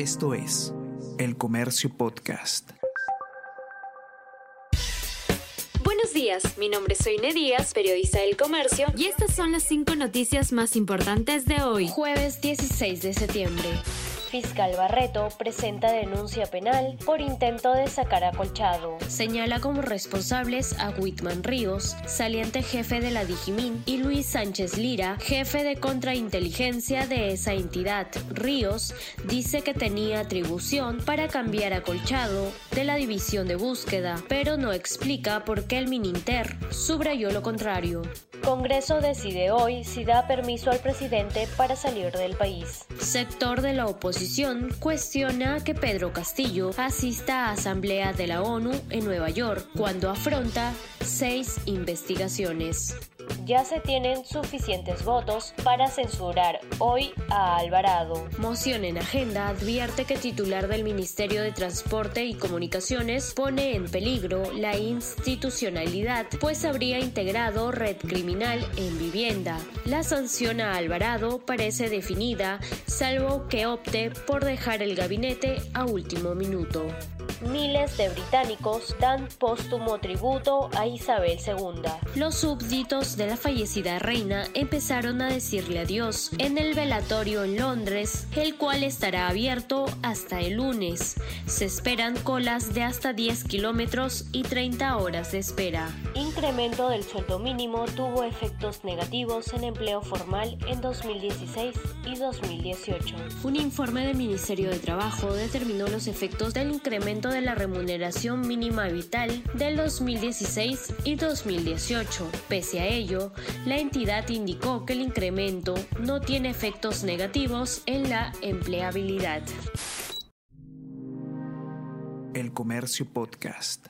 Esto es El Comercio Podcast. Buenos días, mi nombre es Soine Díaz, periodista del Comercio, y estas son las cinco noticias más importantes de hoy, jueves 16 de septiembre. Fiscal Barreto presenta denuncia penal por intento de sacar a Colchado. Señala como responsables a Whitman Ríos, saliente jefe de la Digimin, y Luis Sánchez Lira, jefe de contrainteligencia de esa entidad. Ríos dice que tenía atribución para cambiar a Colchado de la división de búsqueda, pero no explica por qué el Mininter subrayó lo contrario. Congreso decide hoy si da permiso al presidente para salir del país. Sector de la oposición cuestiona que Pedro Castillo asista a Asamblea de la ONU en Nueva York cuando afronta seis investigaciones ya se tienen suficientes votos para censurar hoy a Alvarado. Moción en agenda advierte que titular del Ministerio de Transporte y Comunicaciones pone en peligro la institucionalidad, pues habría integrado red criminal en vivienda. La sanción a Alvarado parece definida, salvo que opte por dejar el gabinete a último minuto miles de británicos dan póstumo tributo a Isabel II. Los súbditos de la fallecida reina empezaron a decirle adiós en el velatorio en Londres, el cual estará abierto hasta el lunes. Se esperan colas de hasta 10 kilómetros y 30 horas de espera. Incremento del sueldo mínimo tuvo efectos negativos en empleo formal en 2016 y 2018. Un informe del Ministerio de Trabajo determinó los efectos del incremento de la remuneración mínima vital del 2016 y 2018. Pese a ello, la entidad indicó que el incremento no tiene efectos negativos en la empleabilidad. El Comercio Podcast.